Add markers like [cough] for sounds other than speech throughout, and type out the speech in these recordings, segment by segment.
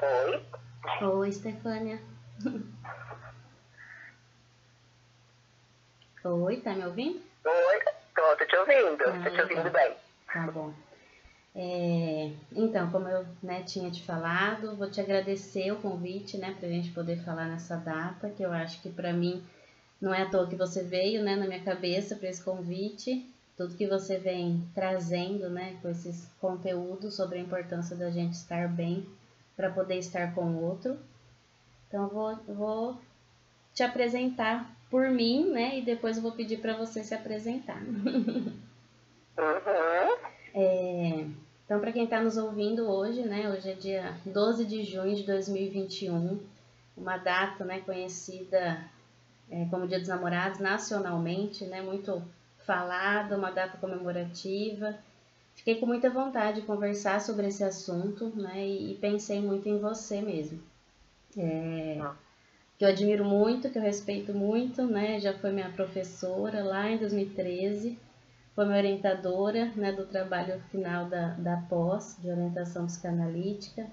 Oi. Oi, Stefânia. Oi, tá me ouvindo? Oi, tô, tô te ouvindo, ah, tô te ouvindo bem. Tá bom. É, então, como eu né, tinha te falado, vou te agradecer o convite, né, para a gente poder falar nessa data, que eu acho que para mim não é à toa que você veio, né, na minha cabeça para esse convite, tudo que você vem trazendo, né, com esses conteúdos sobre a importância da gente estar bem para poder estar com o outro. Então, eu vou, vou te apresentar por mim, né, e depois eu vou pedir para você se apresentar. [laughs] Uhum. É, então, para quem está nos ouvindo hoje, né, hoje é dia 12 de junho de 2021, uma data né, conhecida é, como Dia dos Namorados nacionalmente, né, muito falada, uma data comemorativa. Fiquei com muita vontade de conversar sobre esse assunto né, e, e pensei muito em você mesmo. É, que eu admiro muito, que eu respeito muito, né, já foi minha professora lá em 2013 foi minha orientadora né, do trabalho final da, da pós, de orientação psicanalítica.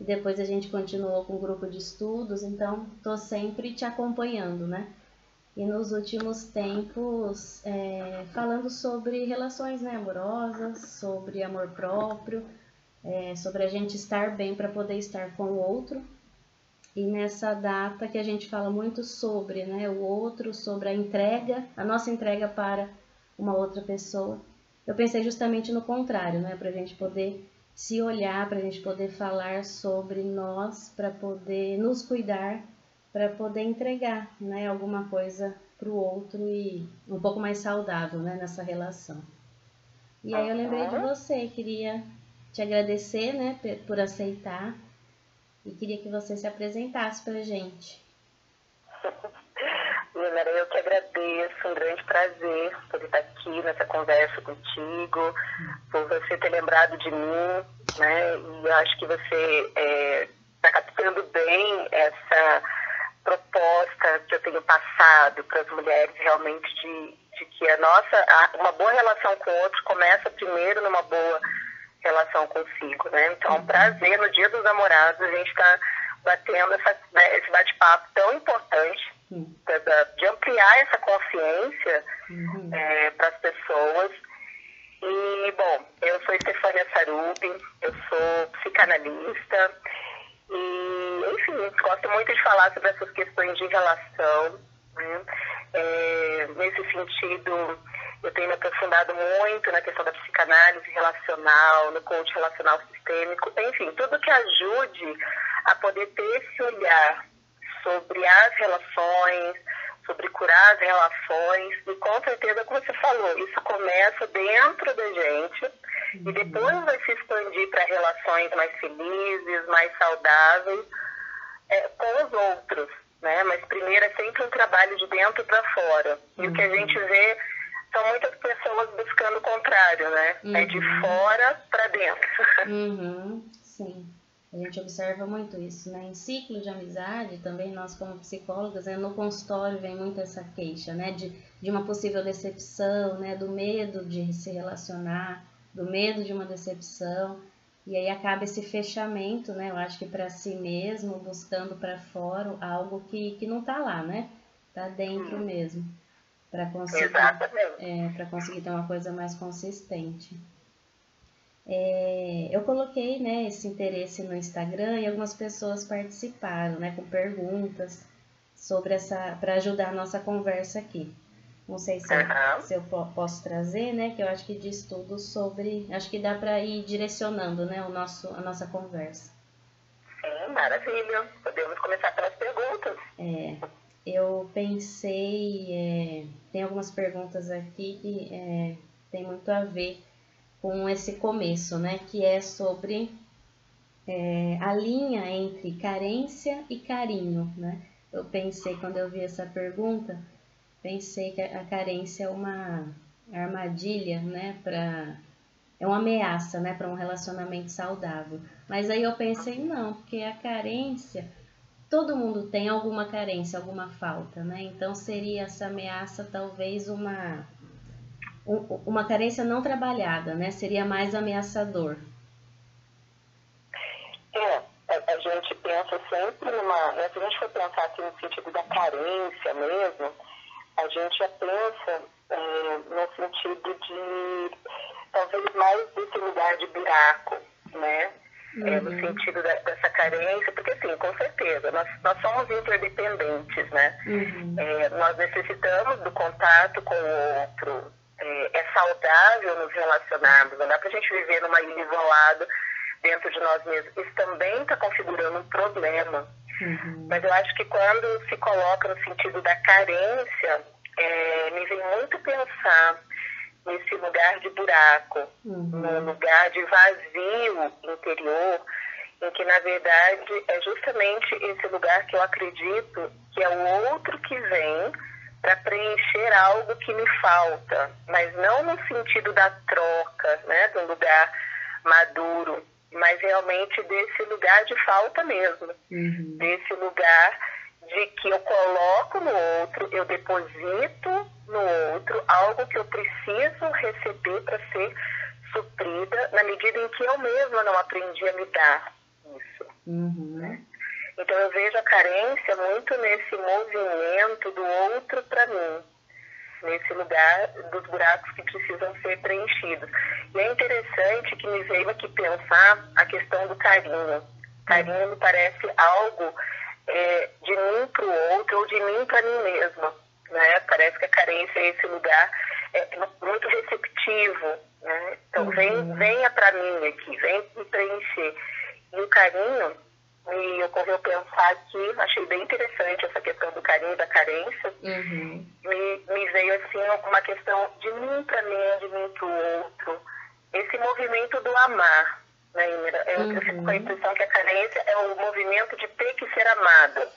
E depois a gente continuou com um grupo de estudos, então estou sempre te acompanhando, né? E nos últimos tempos, é, falando sobre relações né, amorosas, sobre amor próprio, é, sobre a gente estar bem para poder estar com o outro. E nessa data que a gente fala muito sobre né, o outro, sobre a entrega, a nossa entrega para uma outra pessoa. Eu pensei justamente no contrário, né? Para a gente poder se olhar, para a gente poder falar sobre nós, para poder nos cuidar, para poder entregar, né? Alguma coisa para o outro e um pouco mais saudável, né? Nessa relação. E aí eu lembrei de você, queria te agradecer, né? Por aceitar e queria que você se apresentasse para a gente. [laughs] Lina, eu que agradeço, um grande prazer por estar aqui nessa conversa contigo, por você ter lembrado de mim, né? E eu acho que você está é, tá captando bem essa proposta que eu tenho passado para as mulheres realmente de, de que a nossa, uma boa relação com o outro começa primeiro numa boa relação consigo, né? Então, é um prazer no Dia dos Namorados a gente está batendo essa, né, esse bate-papo tão importante de ampliar essa consciência uhum. é, para as pessoas. E, bom, eu sou Estefânia Sarubi, eu sou psicanalista e, enfim, gosto muito de falar sobre essas questões de relação. Né? É, nesse sentido, eu tenho me aprofundado muito na questão da psicanálise relacional, no coach relacional sistêmico, enfim, tudo que ajude a poder ter esse olhar sobre as relações, sobre curar as relações, e com certeza, como você falou, isso começa dentro da gente. E depois vai se expandir para relações mais felizes, mais saudáveis é, com os outros, né? Mas primeiro é sempre um trabalho de dentro para fora. E o que a uhum. gente vê são muitas pessoas buscando o contrário, né? Uhum. É de uhum. fora para dentro. [laughs] Uhum. Sim. A gente observa muito isso, né? Em ciclo de amizade, também nós como psicólogas, né, no consultório vem muito essa queixa, né? De, de uma possível decepção, né? Do medo de se relacionar, do medo de uma decepção. E aí acaba esse fechamento, né? Eu acho que para si mesmo, buscando para fora algo que, que não está lá, né? Está dentro hum. mesmo. Para conseguir, é, conseguir ter uma coisa mais consistente. É, eu coloquei né, esse interesse no Instagram e algumas pessoas participaram né, com perguntas sobre essa para ajudar a nossa conversa aqui. Não sei se, uhum. eu, se eu posso trazer, né? Que eu acho que diz tudo sobre. Acho que dá para ir direcionando né, o nosso, a nossa conversa. Sim, maravilha. Podemos começar pelas perguntas. É, eu pensei. É, tem algumas perguntas aqui que é, tem muito a ver com esse começo, né? Que é sobre é, a linha entre carência e carinho, né? Eu pensei, quando eu vi essa pergunta, pensei que a carência é uma armadilha, né? Pra, é uma ameaça, né? Para um relacionamento saudável. Mas aí eu pensei, não, porque a carência todo mundo tem alguma carência, alguma falta, né? Então seria essa ameaça talvez uma uma carência não trabalhada, né? Seria mais ameaçador. É, a, gente sempre numa. Se a gente for pensar aqui no sentido da carência mesmo, a gente já pensa é, no sentido de talvez mais desse lugar de buraco, né? Uhum. É, no uhum. sentido da, dessa carência, porque sim, com certeza, nós, nós somos interdependentes, né? Uhum. É, nós necessitamos do contato com o outro. É, é saudável nos relacionarmos, não dá pra gente viver numa ilha isolada dentro de nós mesmos. Isso também está configurando um problema. Uhum. Mas eu acho que quando se coloca no sentido da carência, é, me vem muito pensar nesse lugar de buraco, uhum. no lugar de vazio interior, em que na verdade é justamente esse lugar que eu acredito que é o outro que vem para preencher algo que me falta, mas não no sentido da troca, né, do lugar maduro, mas realmente desse lugar de falta mesmo, uhum. desse lugar de que eu coloco no outro, eu deposito no outro algo que eu preciso receber para ser suprida na medida em que eu mesma não aprendi a me dar isso. Uhum. Né? Então eu vejo a carência muito nesse movimento do outro para mim, nesse lugar dos buracos que precisam ser preenchidos. E é interessante que me veio aqui pensar a questão do carinho. Carinho me parece algo é, de mim para o outro ou de mim para mim mesma. Né? Parece que a carência é esse lugar é, muito receptivo. Né? Então, vem, uhum. venha para mim aqui, vem me preencher. E o carinho me ocorreu pensar aqui, achei bem interessante essa questão do carinho e da carência. Uhum. Me, me veio assim uma questão de mim para mim, de mim para o outro. Esse movimento do amar. Né, eu, uhum. eu fico com a impressão que a carência é o movimento de ter que ser amada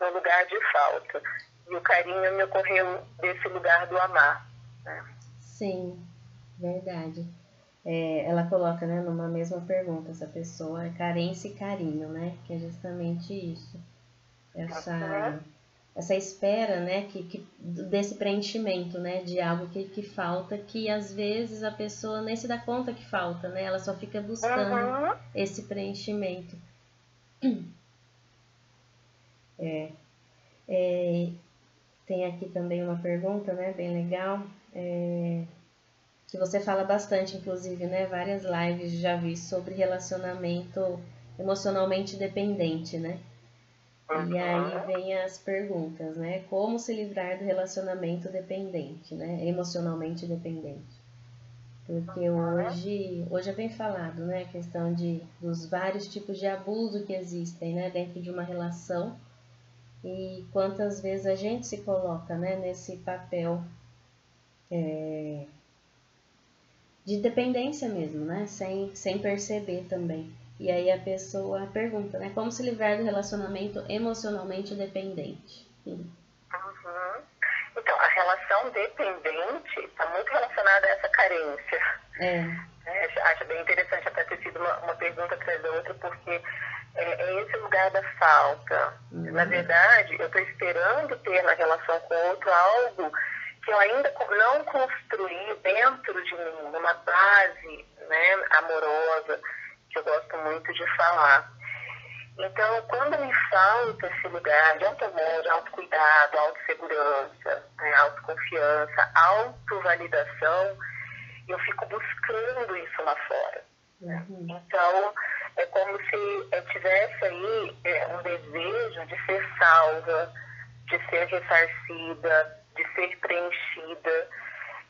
no lugar de falta. E o carinho me ocorreu desse lugar do amar. Né? Sim, verdade. É, ela coloca né, numa mesma pergunta essa pessoa, é carência e carinho, né? Que é justamente isso. Essa, uhum. essa espera, né, que, que, desse preenchimento, né, de algo que, que falta, que às vezes a pessoa nem se dá conta que falta, né? Ela só fica buscando uhum. esse preenchimento. É, é, tem aqui também uma pergunta, né, bem legal. É, que você fala bastante, inclusive, né? Várias lives já vi sobre relacionamento emocionalmente dependente, né? E aí vem as perguntas, né? Como se livrar do relacionamento dependente, né? Emocionalmente dependente. Porque hoje, hoje é bem falado, né? A questão de, dos vários tipos de abuso que existem, né? Dentro de uma relação. E quantas vezes a gente se coloca, né? Nesse papel é, de dependência mesmo, né? Sem, sem perceber também. E aí a pessoa pergunta, né? Como se livrar do relacionamento emocionalmente dependente? Uhum. Então, a relação dependente está muito relacionada a essa carência. É. é. acho bem interessante até ter sido uma, uma pergunta atrás da outra, porque é, é, esse lugar da falta. Uhum. Na verdade, eu estou esperando ter na relação com o outro algo que eu ainda não construí dentro de mim, numa base né, amorosa, que eu gosto muito de falar. Então, quando me falta esse lugar de auto-amor, autocuidado, autossegurança, né, autoconfiança, autovalidação, eu fico buscando isso lá fora. Uhum. Então, é como se eu tivesse aí é, um desejo de ser salva, de ser ressarcida, de ser preenchida,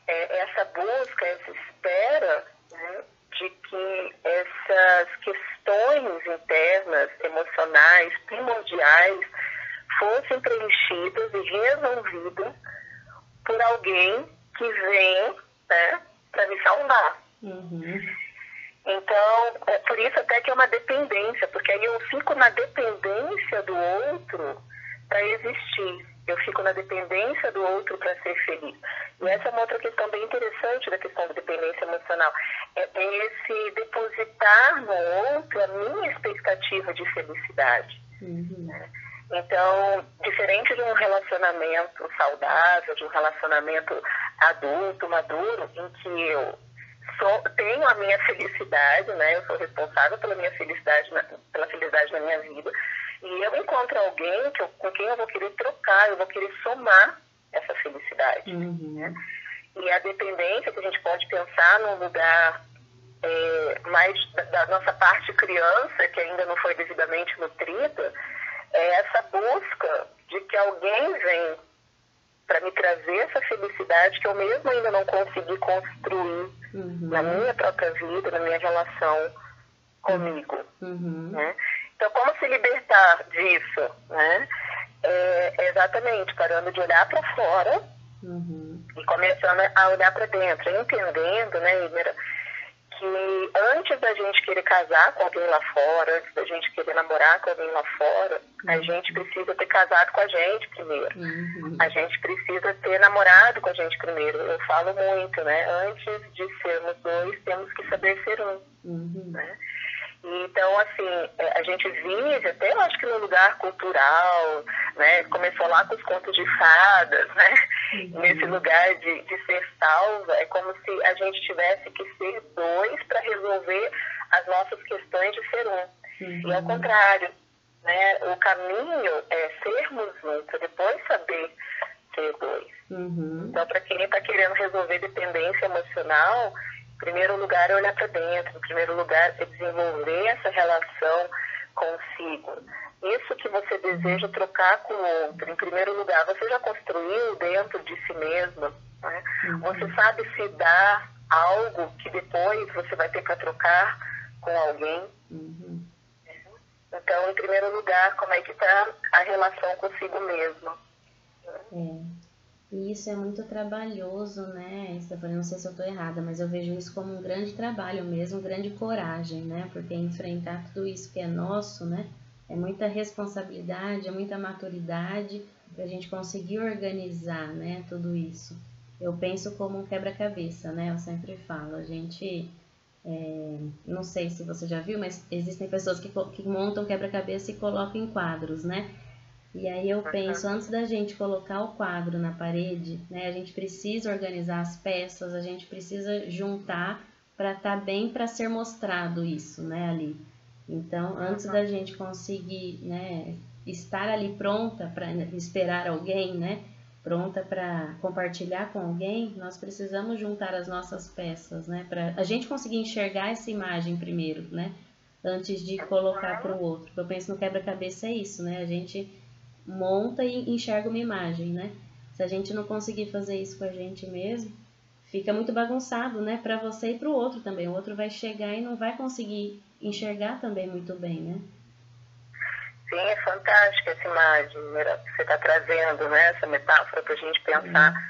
é, essa busca, essa espera né, de que essas questões internas, emocionais, primordiais, fossem preenchidas e resolvidas por alguém que vem né, para me salvar. Uhum. Então, é por isso até que é uma dependência, porque aí eu fico na dependência do outro para existir eu fico na dependência do outro para ser feliz. E essa é uma outra questão bem interessante da questão da dependência emocional. É, é esse depositar no outro a minha expectativa de felicidade. Uhum. Né? Então, diferente de um relacionamento saudável, de um relacionamento adulto, maduro, em que eu sou, tenho a minha felicidade, né? Eu sou responsável pela minha felicidade, na, pela felicidade na minha vida E eu encontro alguém que eu, com quem eu vou querer trocar, eu vou querer somar essa felicidade. Uhum. Né? E a dependência que a gente pode pensar num lugar é, mais da, da, nossa parte criança, que ainda não foi devidamente nutrida, é essa busca de que alguém vem para me trazer essa felicidade que eu mesmo ainda não consegui construir uhum. na minha própria vida, na minha relação comigo. Uhum. Né? Então, como se libertar disso? Né? É, exatamente parando de olhar para fora uhum. e começando a olhar para dentro, entendendo, né, Imera, que antes da gente querer casar com alguém lá fora, antes da gente querer namorar com alguém lá fora, a uhum. gente precisa ter casado com a gente primeiro. Uhum. A gente precisa ter namorado com a gente primeiro. Eu falo muito, né? Antes de sermos dois, temos que saber ser um. Uhum. Né? Então, assim, é, a gente vive até, eu acho que no lugar cultural, né? Começou lá com os contos de fadas, né? Uhum. Nesse lugar de, de ser salva, é como se a gente tivesse que ser dois para resolver as nossas questões de ser um. Uhum. E ao contrário, né? O caminho é sermos um, para depois saber ser dois. Uhum. Então, para quem está querendo resolver dependência emocional, primeiro lugar é olhar para dentro, em primeiro lugar é desenvolver essa relação consigo. Isso que você deseja trocar com o outro, em primeiro lugar, você já construiu dentro de si mesmo. Né? Uhum. Você sabe se dar algo que depois você vai ter para trocar com alguém. Uhum. Então, em primeiro lugar, como é que está a relação consigo mesmo? É. E isso é muito trabalhoso, né, Stephanie? Não sei se eu estou errada, mas eu vejo isso como um grande trabalho mesmo, grande coragem, né? Porque enfrentar tudo isso que é nosso, né? É muita responsabilidade, é muita maturidade para a gente conseguir organizar, né? Tudo isso. Eu penso como um quebra-cabeça, né? Eu sempre falo, a gente... É, não sei se você já viu, mas existem pessoas que, que montam quebra-cabeça e colocam em quadros, né? E aí eu penso, antes da gente colocar o quadro na parede, né, a gente precisa organizar as peças, a gente precisa juntar para estar tá bem para ser mostrado isso, né, ali. Então, antes da gente conseguir, né, estar ali pronta para esperar alguém, né, pronta para compartilhar com alguém, nós precisamos juntar as nossas peças, né, para a gente conseguir enxergar essa imagem primeiro, né, antes de colocar para o outro. Eu penso no quebra-cabeça é isso, né, a gente monta e enxerga uma imagem, né? Se a gente não conseguir fazer isso com a gente mesmo, fica muito bagunçado, né? Para você e para o outro também. O outro vai chegar e não vai conseguir enxergar também muito bem, né? Sim, é fantástica essa imagem que você está trazendo, né? Essa metáfora para a gente pensar, uhum.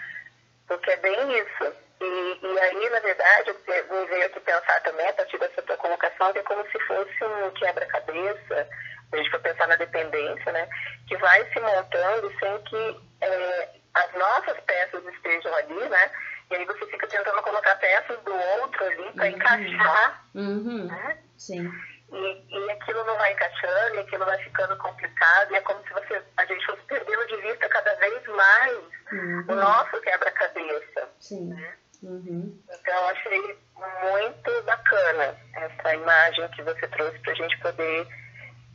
porque é bem isso. E, e aí, na verdade, me veio aqui pensar também, a partir dessa tua colocação, que é como se fosse um quebra-cabeça a gente for pensar na dependência, né, que vai se montando sem que é, as nossas peças estejam ali, né, e aí você fica tentando colocar peças do outro ali para uhum. encaixar, uhum. né? Sim. E, e aquilo não vai encaixando, e aquilo vai ficando complicado, e é como se você, a gente fosse perdendo de vista cada vez mais uhum. o nosso quebra-cabeça. Sim. Né? Uhum. Então, achei muito bacana essa imagem que você trouxe para a gente poder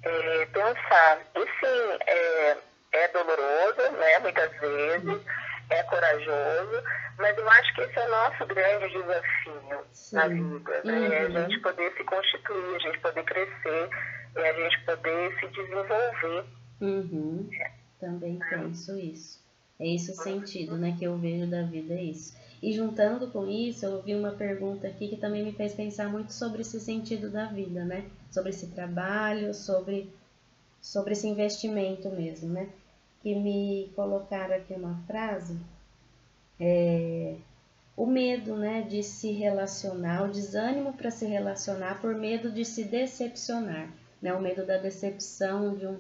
é, pensar. E sim, é, é doloroso, né, muitas vezes, é corajoso, mas eu acho que esse é o nosso grande desafio sim. na vida, né? Uhum. É a gente poder se constituir, a gente poder crescer, é a gente poder se desenvolver. Uhum. Também penso isso. É esse o sentido, né, que eu vejo da vida, é isso. E juntando com isso, eu ouvi uma pergunta aqui que também me fez pensar muito sobre esse sentido da vida, né? Sobre esse trabalho, sobre, sobre esse investimento mesmo, né? Que me colocaram aqui uma frase, é, o medo, né, de se relacionar, o desânimo para se relacionar por medo de se decepcionar, né? O medo da decepção de um,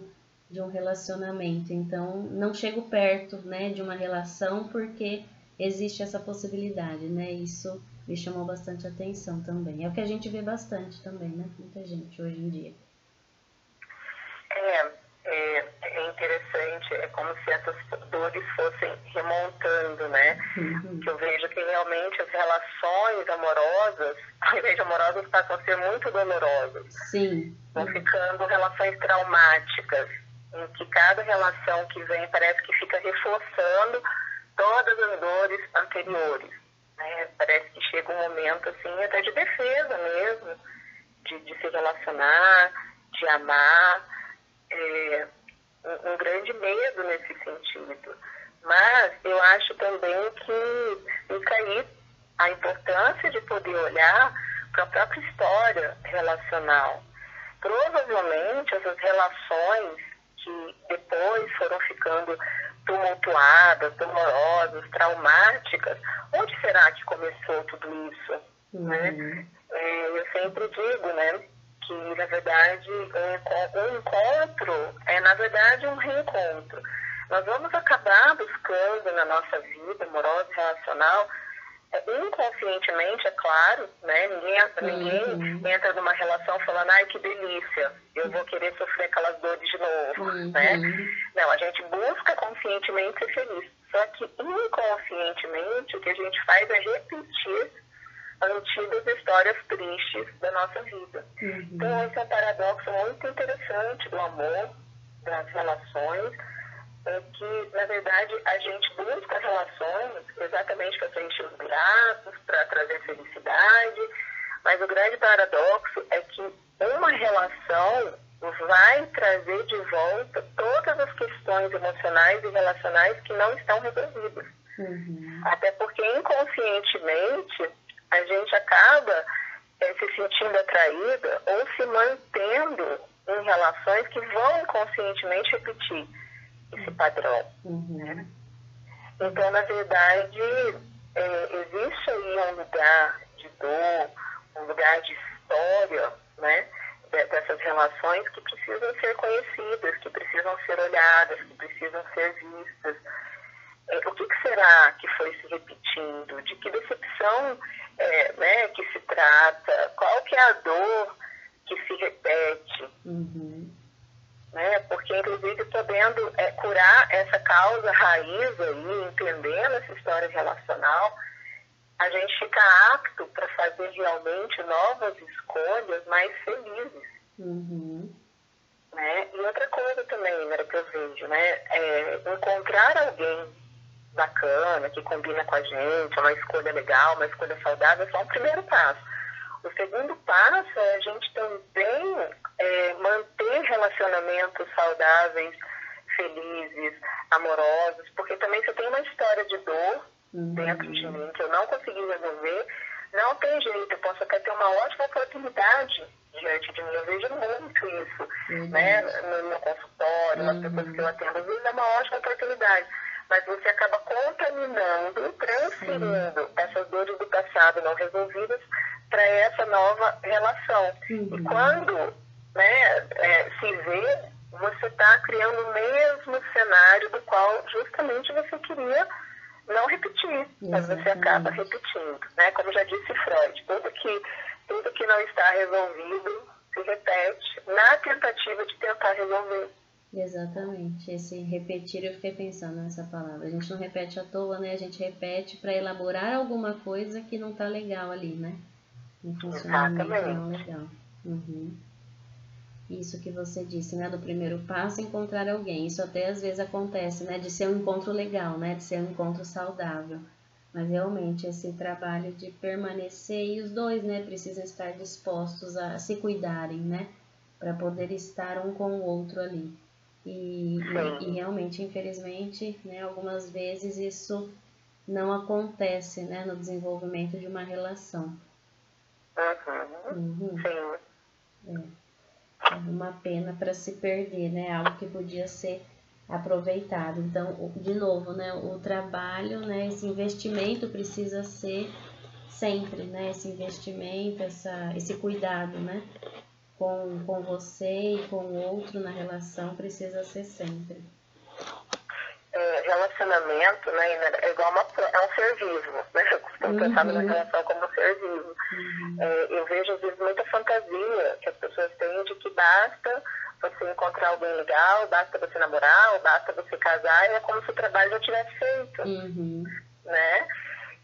de um relacionamento. Então, não chego perto, né, de uma relação porque existe essa possibilidade, né? Isso me chamou bastante atenção também. É o que a gente vê bastante também, né? Muita gente hoje em dia. É, é, é interessante, é como se essas dores fossem remontando, né? Uhum. Que eu vejo que realmente as relações amorosas, [laughs] ao invés de amorosas, passam a ser muito dolorosas. Sim. Vão ficando relações traumáticas, em que cada relação que vem parece que fica reforçando todas as dores anteriores. Né? Parece que chega um momento assim até de defesa mesmo, de, de se relacionar, de amar. É, um, um grande medo nesse sentido. Mas eu acho também que fica aí a importância de poder olhar para a própria história relacional. Provavelmente essas relações que depois foram ficando tumultuadas, dolorosas, traumáticas, onde será que começou tudo isso? Uhum. Né? É, eu sempre digo, né, que na verdade um encontro é na verdade um reencontro. Nós vamos acabar buscando na nossa vida amorosa e relacional inconscientemente, é claro, né? Ninguém, ninguém uhum. entra numa relação falando, ai que delícia, eu vou querer sofrer aquelas dores de novo, uhum. né? Não, a gente busca conscientemente ser feliz. Só que inconscientemente o que a gente faz é repetir antigas histórias tristes da nossa vida. Uhum. Então esse é um paradoxo muito interessante do amor, das relações é que, na verdade, a gente busca relações exatamente para preencher os gratos, para trazer felicidade, mas o grande paradoxo é que uma relação vai trazer de volta todas as questões emocionais e relacionais que não estão resolvidas. Uhum. Até porque inconscientemente a gente acaba é, se sentindo atraída ou se mantendo em relações que vão inconscientemente repetir esse padrão. Uhum. Né? Então, na verdade, é, existe aí um lugar de dor, um lugar de história, né? dessas relações que precisam ser conhecidas, que precisam ser olhadas, que precisam ser vistas. É, o que, que, será que foi se repetindo? De que decepção é, né, que se trata? Qual que é a dor que se repete? Uhum né? Porque, inclusive, podendo é, curar essa causa raiz aí, entendendo essa história relacional, a gente fica apto para fazer realmente novas escolhas mais felizes. Uhum. Né? E outra coisa também, né, que eu vejo, né, é encontrar alguém bacana, que combina com a gente, uma escolha legal, uma escolha saudável, é só um primeiro passo. O segundo passo é a gente também é, manter relacionamentos saudáveis, felizes, amorosos, porque também se eu tenho uma história de dor uhum. dentro de mim que eu não consegui resolver, não tem jeito, eu posso até ter uma ótima oportunidade diante de mim. Eu vejo muito isso, uhum. né? No meu consultório, nas pessoas que eu uhum. atendo, às vezes é uma ótima oportunidade. Mas você acaba contaminando, transferindo essas dores do passado não resolvidas para essa nova relação. Uhum. E quando né, é, se vê, você está criando o mesmo cenário do qual justamente você queria não repetir, mas você acaba repetindo. Né? Como já disse Freud, tudo que, tudo que não está resolvido se repete na tentativa de tentar resolver. Exatamente. Esse repetir, eu fiquei pensando nessa palavra. A gente não repete à toa, né? A gente repete para elaborar alguma coisa que não está legal ali, né? Um funcionamento legal. Uhum isso que você disse, né, do primeiro passo, encontrar alguém. Isso até às vezes acontece, né, de ser um encontro legal, né, de ser um encontro saudável. Mas realmente esse trabalho de permanecer e os dois, né, precisam estar dispostos a se cuidarem, né, para poder estar um com o outro ali. E, e, e, realmente, infelizmente, né, algumas vezes isso não acontece, né, no desenvolvimento de uma relação. Uhum. Uhum. Sim. É uma pena para se perder, né? Algo que podia ser aproveitado. Então, de novo, né? O trabalho, né? Esse investimento precisa ser sempre, né? Esse investimento, essa, esse cuidado, né? Com, com você e com o outro na relação precisa ser sempre. É, relacionamento, né, é igual uma, é um ser vivo, né? Eu costumo uhum. pensar na relação como um ser vivo. Uhum. É, eu vejo, às vezes, muita fantasia que as pessoas têm de que basta você encontrar alguém legal, basta você namorar, ou basta você casar, e é como se o trabalho já tivesse feito, uhum. né?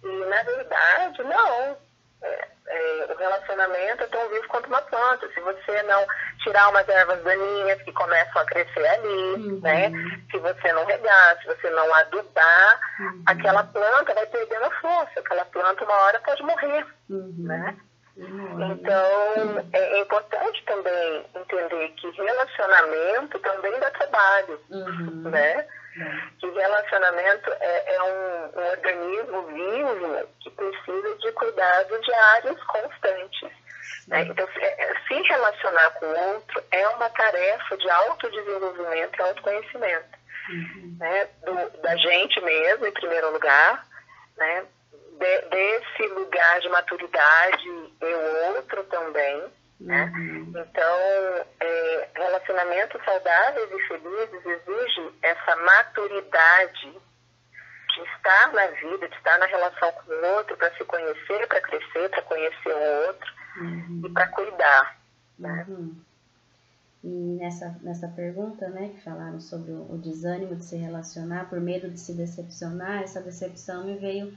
E, na verdade, não. É, é, o relacionamento é tão vivo quanto uma planta. Se você não tirar umas ervas daninhas que começam a crescer ali, uhum. né? Se você não regar, se você não adubar, uhum. aquela planta vai perdendo a força. Aquela planta uma hora pode morrer, uhum. né? Então, é, é importante também entender que relacionamento também dá trabalho, uhum. né? Que relacionamento é, é um, um, organismo vivo que precisa de cuidados diários constantes. Né? Então, se, é, se relacionar com o outro é uma tarefa de autodesenvolvimento e autoconhecimento. Uhum. Né? Do, da gente mesmo, em primeiro lugar, né? De, desse lugar de maturidade e o outro também. Né? Uhum. Então, é, relacionamentos saudáveis e felizes exigem essa maturidade de estar na vida, de estar na relação com o outro, para se conhecer, para crescer, para conhecer o outro uhum. e para cuidar. Né? Uhum. E nessa, nessa pergunta, né, que falaram sobre o, o desânimo de se relacionar por medo de se decepcionar, essa decepção me veio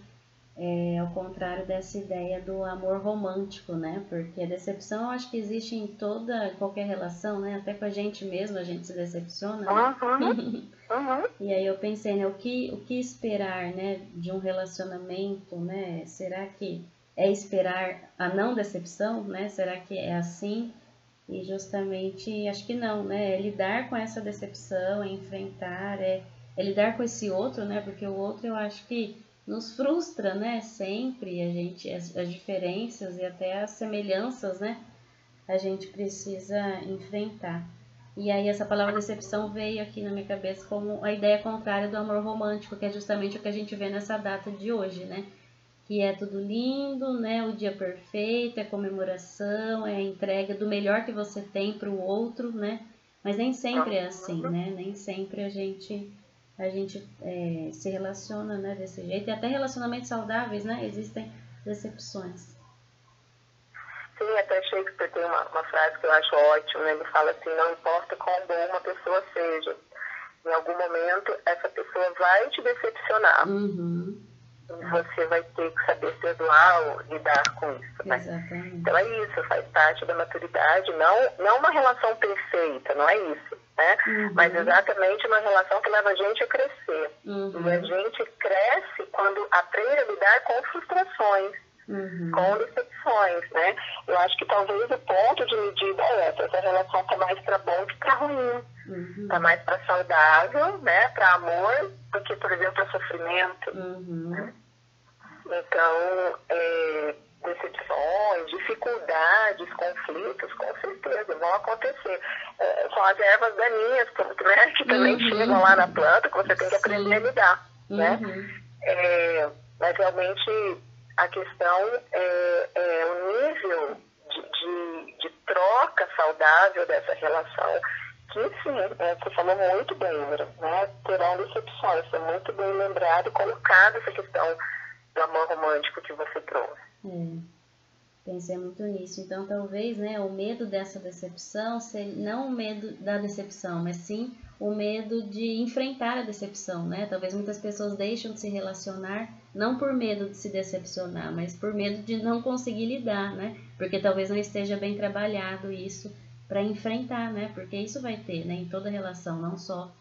é, ao contrário dessa ideia do amor romântico, né? Porque a decepção eu acho que existe em toda, qualquer relação, né? Até com a gente mesmo a gente se decepciona. Né? Uhum. Uhum. [laughs] e aí eu pensei, né? O que, o que esperar, né? De um relacionamento, né? Será que é esperar a não decepção, né? Será que é assim? E justamente acho que não, né? É lidar com essa decepção, é enfrentar, é, é lidar com esse outro, né? Porque o outro eu acho que nos frustra, né? Sempre a gente as, as, diferenças e até as semelhanças, né? A gente precisa enfrentar. E aí essa palavra decepção veio aqui na minha cabeça como a ideia contrária do amor romântico, que é justamente o que a gente vê nessa data de hoje, né? Que é tudo lindo, né? O dia perfeito, é comemoração, é a entrega do melhor que você tem para o outro, né? Mas nem sempre é assim, né? Nem sempre a gente a gente é, se relaciona né, desse jeito. E até relacionamentos saudáveis, né? Existem decepções. Sim, até Shakespeare tem uma, uma frase que eu acho ótima, né? ele fala assim, não importa quão boa uma pessoa seja, em algum momento essa pessoa vai te decepcionar. Uhum. E você vai ter que saber perdoar ou lidar com isso. Né? Exatamente. Então é isso, faz parte da maturidade, não, não uma relação perfeita, não é isso né? Uhum. Mas exatamente uma relação que leva a gente a crescer. Uhum. E a gente cresce quando aprende a lidar com frustrações, uhum. com decepções, né? Eu acho que talvez o ponto de medida é essa, essa relação está mais para bom que para ruim. Está uhum. mais para saudável, né? Para amor, do que, por exemplo, para sofrimento. Uhum. Né? Então, é, decepções, dificuldades, conflitos, com certeza vão acontecer. É, são as ervas daninhas né, que também uhum. chegam lá na planta, que você tem que aprender Sim. a lidar. Né? Uhum. É, mas realmente a questão é, é o nível de, de, de, troca saudável dessa relação, que sim, é, você falou muito bem, né? terão decepções, é muito bem lembrado e colocado essa questão do amor romântico que você trouxe. É, pensei muito nisso. Então, talvez, né, o medo dessa decepção, não o medo da decepção, mas sim o medo de enfrentar a decepção, né? Talvez muitas pessoas deixam de se relacionar não por medo de se decepcionar, mas por medo de não conseguir lidar, né? Porque talvez não esteja bem trabalhado isso para enfrentar, né? Porque isso vai ter, né, em toda relação, não só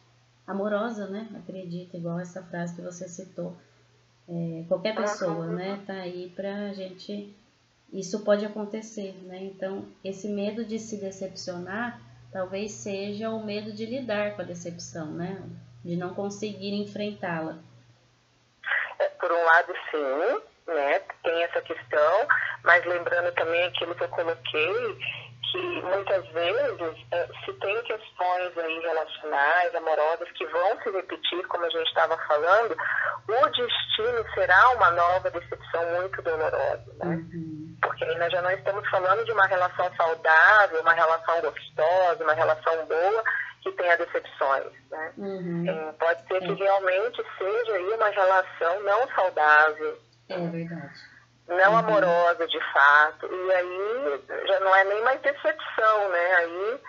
amorosa, né? Acredito, igual essa frase que você citou, é, qualquer pessoa, né, tá aí pra gente. Isso pode acontecer, né? Então, esse medo de se decepcionar talvez seja o medo de lidar com a decepção, né? De não conseguir enfrentá-la. É, por um lado, sim, né? Tem essa questão, mas lembrando também aquilo que eu coloquei, que muitas vezes é, se tem questões aí relacionais, amorosas, que vão se repetir, como a gente estava falando, o destino será uma nova decepção muito dolorosa, né? Uhum. Porque nós já não estamos falando de uma relação saudável, uma relação gostosa, uma relação boa, que tenha decepções, né? Uhum. É, pode ser que é. realmente seja aí uma relação não saudável. É verdade não uhum. amorosa de fato. E aí já não é nem mais decepção, né? Aí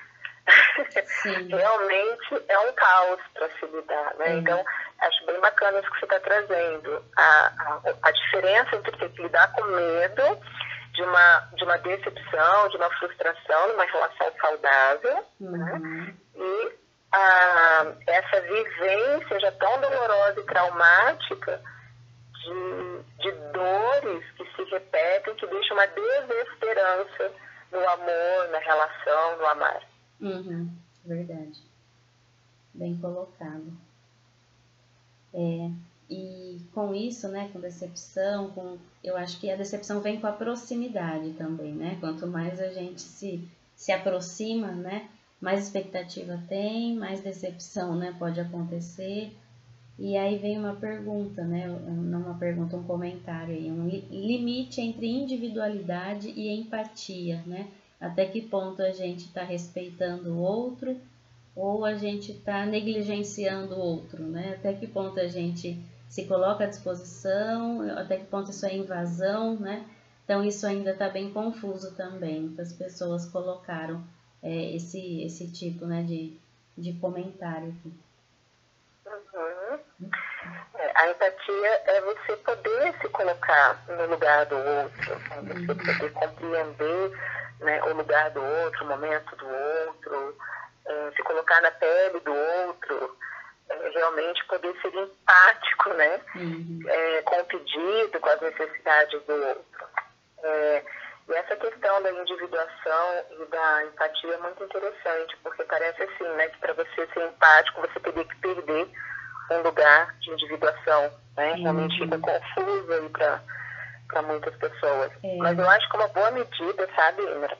[laughs] realmente é um caos para se lidar, né? Uhum. Então, acho bem bacana isso que você está trazendo. A, a, a, diferença entre ter que lidar com medo de uma, de uma decepção, de uma frustração numa relação saudável, uhum. né? E a, essa vivência já tão dolorosa e traumática de, de dores que se repetem, que deixam uma desesperança no amor, na relação, no amar. Uhum, verdade. Bem colocado. É, e com isso, né, com decepção, com, eu acho que a decepção vem com a proximidade também, né? Quanto mais a gente se, se aproxima, né, mais expectativa tem, mais decepção, né, pode acontecer. E aí vem uma pergunta, né? Não uma pergunta, um comentário aí, um limite entre individualidade e empatia, né? Até que ponto a gente está respeitando o outro ou a gente está negligenciando o outro, né? Até que ponto a gente se coloca à disposição, até que ponto isso é invasão, né? Então isso ainda está bem confuso também. Muitas pessoas colocaram é, esse, esse tipo né, de, de comentário aqui. Uhum. É, a empatia é você poder se colocar no lugar do outro, é você uhum. poder compreender né, o lugar do outro, o momento do outro, é, se colocar na pele do outro, realmente poder ser empático né, uhum. É, com o pedido, com as necessidades do outro. É, e essa questão da individuação e da empatia é muito interessante, porque parece assim, né, que para você ser empático, você teria que perder um lugar de individuação, né? Uhum. Realmente fica confuso aí para muitas pessoas. É. Mas eu acho que uma boa medida, sabe, Indra,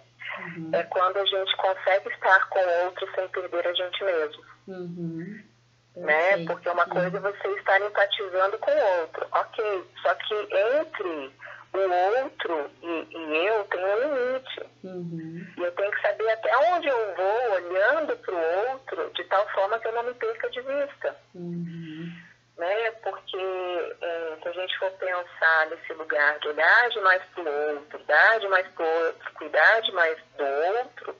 uhum. é quando a gente consegue estar com o outro sem perder a gente mesmo. Uhum. Né? Porque uma coisa é você estar empatizando com o outro, ok. Só que entre o outro e, e eu tem um limite. Uhum. E eu tenho que saber até onde eu vou olhando para o outro de tal forma que eu não me perca de vista. Uhum. Né? Porque é, se a gente for pensar nesse lugar de olhar demais para o outro, dar demais para o outro, cuidar demais do outro,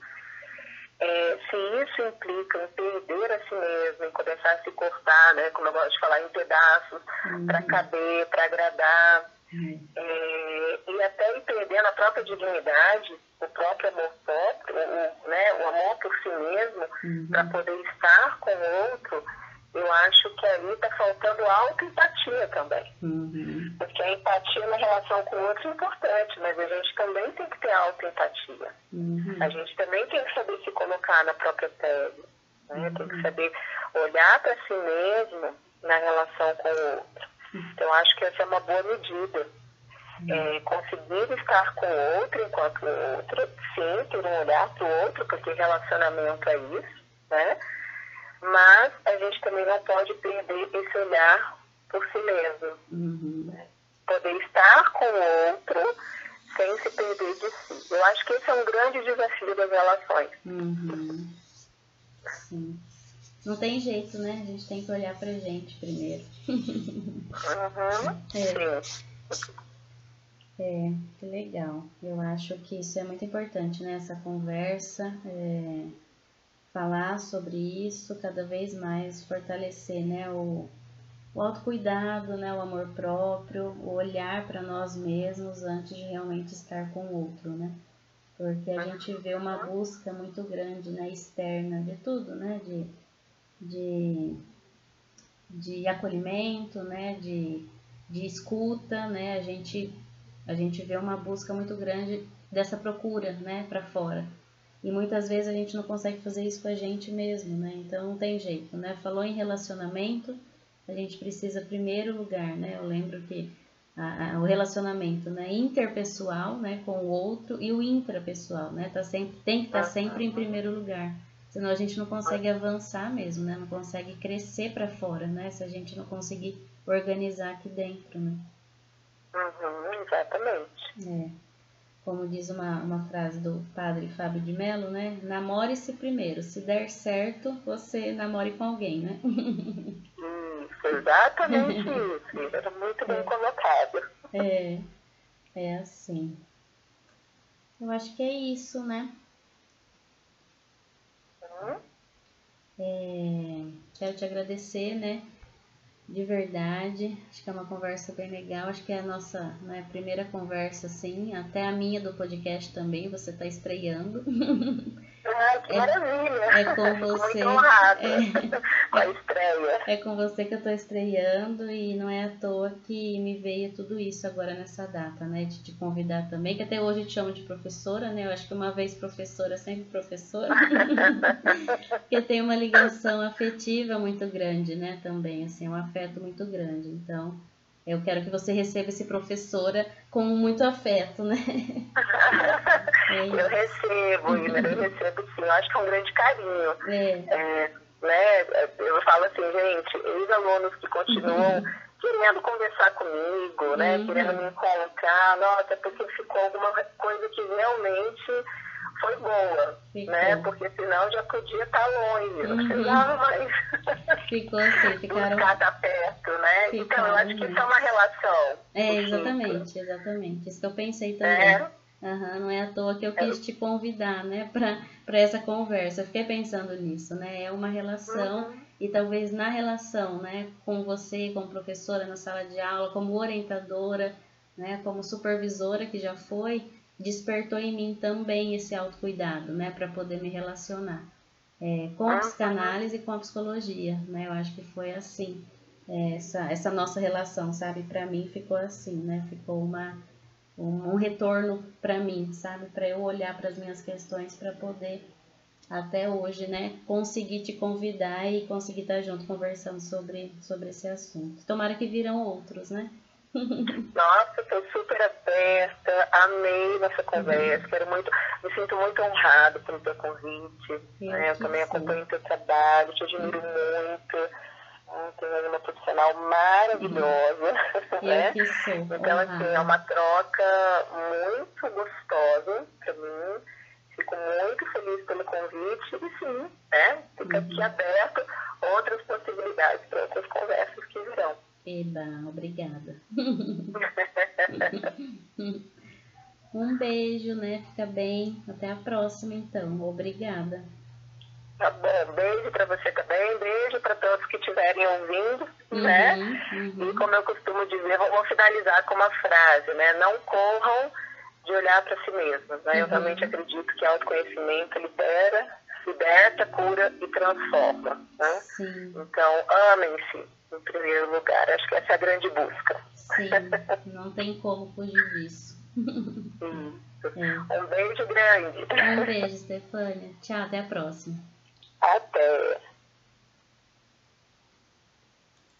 é, se isso implica em perder a si mesmo, em começar a se cortar, né, como eu gosto de falar, em pedaços, uhum. para caber, para agradar, uhum. é, e até ir perdendo a própria dignidade, o próprio amor próprio, o, né, o amor por si mesmo, uhum. para poder estar com o outro, eu acho que ali está faltando autoempatia também. Uhum. Porque a empatia na relação com o outro é importante, mas a gente também tem que ter autoempatia. Uhum. A gente também tem que saber se colocar na própria pele. Né? Uhum. Tem que saber olhar para si mesmo na relação com o outro. Então, acho que essa é uma boa medida. Uhum. É, conseguir estar com o outro enquanto o outro, sim, ter um olhar para o outro, porque relacionamento é isso, né? Mas a gente também não pode perder esse olhar por si mesmo. Uhum. Né? Poder estar com o outro sem se perder de si. Eu acho que esse é um grande desafio das relações. Uhum. Sim. Não tem jeito, né? A gente tem que olhar pra gente primeiro. Uhum. [laughs] É. Sim. É, que legal. Eu acho que isso é muito importante, né? Essa conversa. É falar sobre isso cada vez mais, fortalecer né, o, o autocuidado, né, o amor próprio, o olhar para nós mesmos antes de realmente estar com o outro, né? Porque a gente vê uma busca muito grande, né, externa de tudo, né, de, de, de acolhimento, né, de, de escuta, né, a gente, a gente vê uma busca muito grande dessa procura, né, para fora. E muitas vezes a gente não consegue fazer isso com a gente mesmo, né? Então não tem jeito, né? Falou em relacionamento, a gente precisa primeiro lugar, né? Eu lembro que a, a, o relacionamento, né, interpessoal, né, com o outro e o intrapessoal, né? Tá sempre tem que estar tá sempre em primeiro lugar. Senão a gente não consegue avançar mesmo, né? Não consegue crescer para fora, né? Se a gente não conseguir organizar aqui dentro, né? Uhum, exatamente. É como diz uma, uma frase do padre Fábio de Mello, né? Namore-se primeiro. Se der certo, você namore com alguém, né? [laughs] Isso, exatamente isso. Era muito bem é. colocado. É, é assim. Eu acho que é isso, né? Uhum. É, quero te agradecer, né? De verdade. Acho que é uma conversa bem legal. Acho que é a nossa né, primeira conversa, assim. Até a minha do podcast também, você está estreando. [laughs] Que é, maravilha! É com você. Muito honrada é, [laughs] com a estreia. É com você que eu estou estreando e não é à toa que me veio tudo isso agora nessa data, né? De te convidar também, que até hoje eu te chamo de professora, né? Eu acho que uma vez professora, sempre professora. [laughs] Porque tem uma ligação afetiva muito grande, né? Também, assim, um afeto muito grande. Então, eu quero que você receba esse professora com muito afeto, né? [laughs] É eu recebo, eu recebo sim. Eu acho que é um grande carinho. É. É, né? Eu falo assim, gente, os alunos que continuam uhum. querendo conversar comigo, né? Uhum. Querendo me encontrar, nossa, porque ficou alguma coisa que realmente foi boa, ficou. né? Porque senão já podia estar tá longe, não uhum. precisava mais. Ficou assim, [laughs] ficaram. Buscar estar perto, né? Então, eu acho que isso é uma relação. É, exatamente, exatamente. Isso que eu pensei também. É. Uhum, não é à toa que eu quis te convidar, né, para essa conversa. Eu fiquei pensando nisso, né? É uma relação uhum. e talvez na relação, né, com você, como professora na sala de aula, como orientadora, né, como supervisora que já foi, despertou em mim também esse autocuidado, né, para poder me relacionar é, com a psicanálise e com a psicologia, né? Eu acho que foi assim é, essa, essa nossa relação, sabe? Para mim ficou assim, né? Ficou uma um, um retorno para mim, sabe? Para eu olhar para as minhas questões para poder até hoje, né, conseguir te convidar e conseguir estar junto conversando sobre, sobre esse assunto. Tomara que virão outros, né? [laughs] Nossa, estou super aberta, amei nossa conversa, uhum. quero muito, me sinto muito honrado pelo teu convite. Eu, né? eu também acompanho o teu trabalho, te admiro muito. Profissional maravilhosa, uhum. né? Então, assim, é uma troca muito gostosa para mim. Fico muito feliz pelo convite e sim, né? Fica aqui uhum. aberto outras possibilidades para outras conversas que virão. Eba, obrigada. [laughs] um beijo, né? Fica bem. Até a próxima, então. Obrigada. Tá bom. Beijo para você também. Beijo para todos que estiverem ouvindo, uhum, né? Uhum. E como eu costumo dizer, vou finalizar com uma frase, né? Não corram de olhar para si mesmos, né? Uhum. Eu realmente acredito que autoconhecimento libera, liberta, cura e transforma, né? Sim. Então, amem-se em primeiro lugar. Acho que essa é a grande busca. Sim, não tem como fugir disso. É. Um beijo grande. Um beijo, Stefânia. Tchau, até a próxima. Até.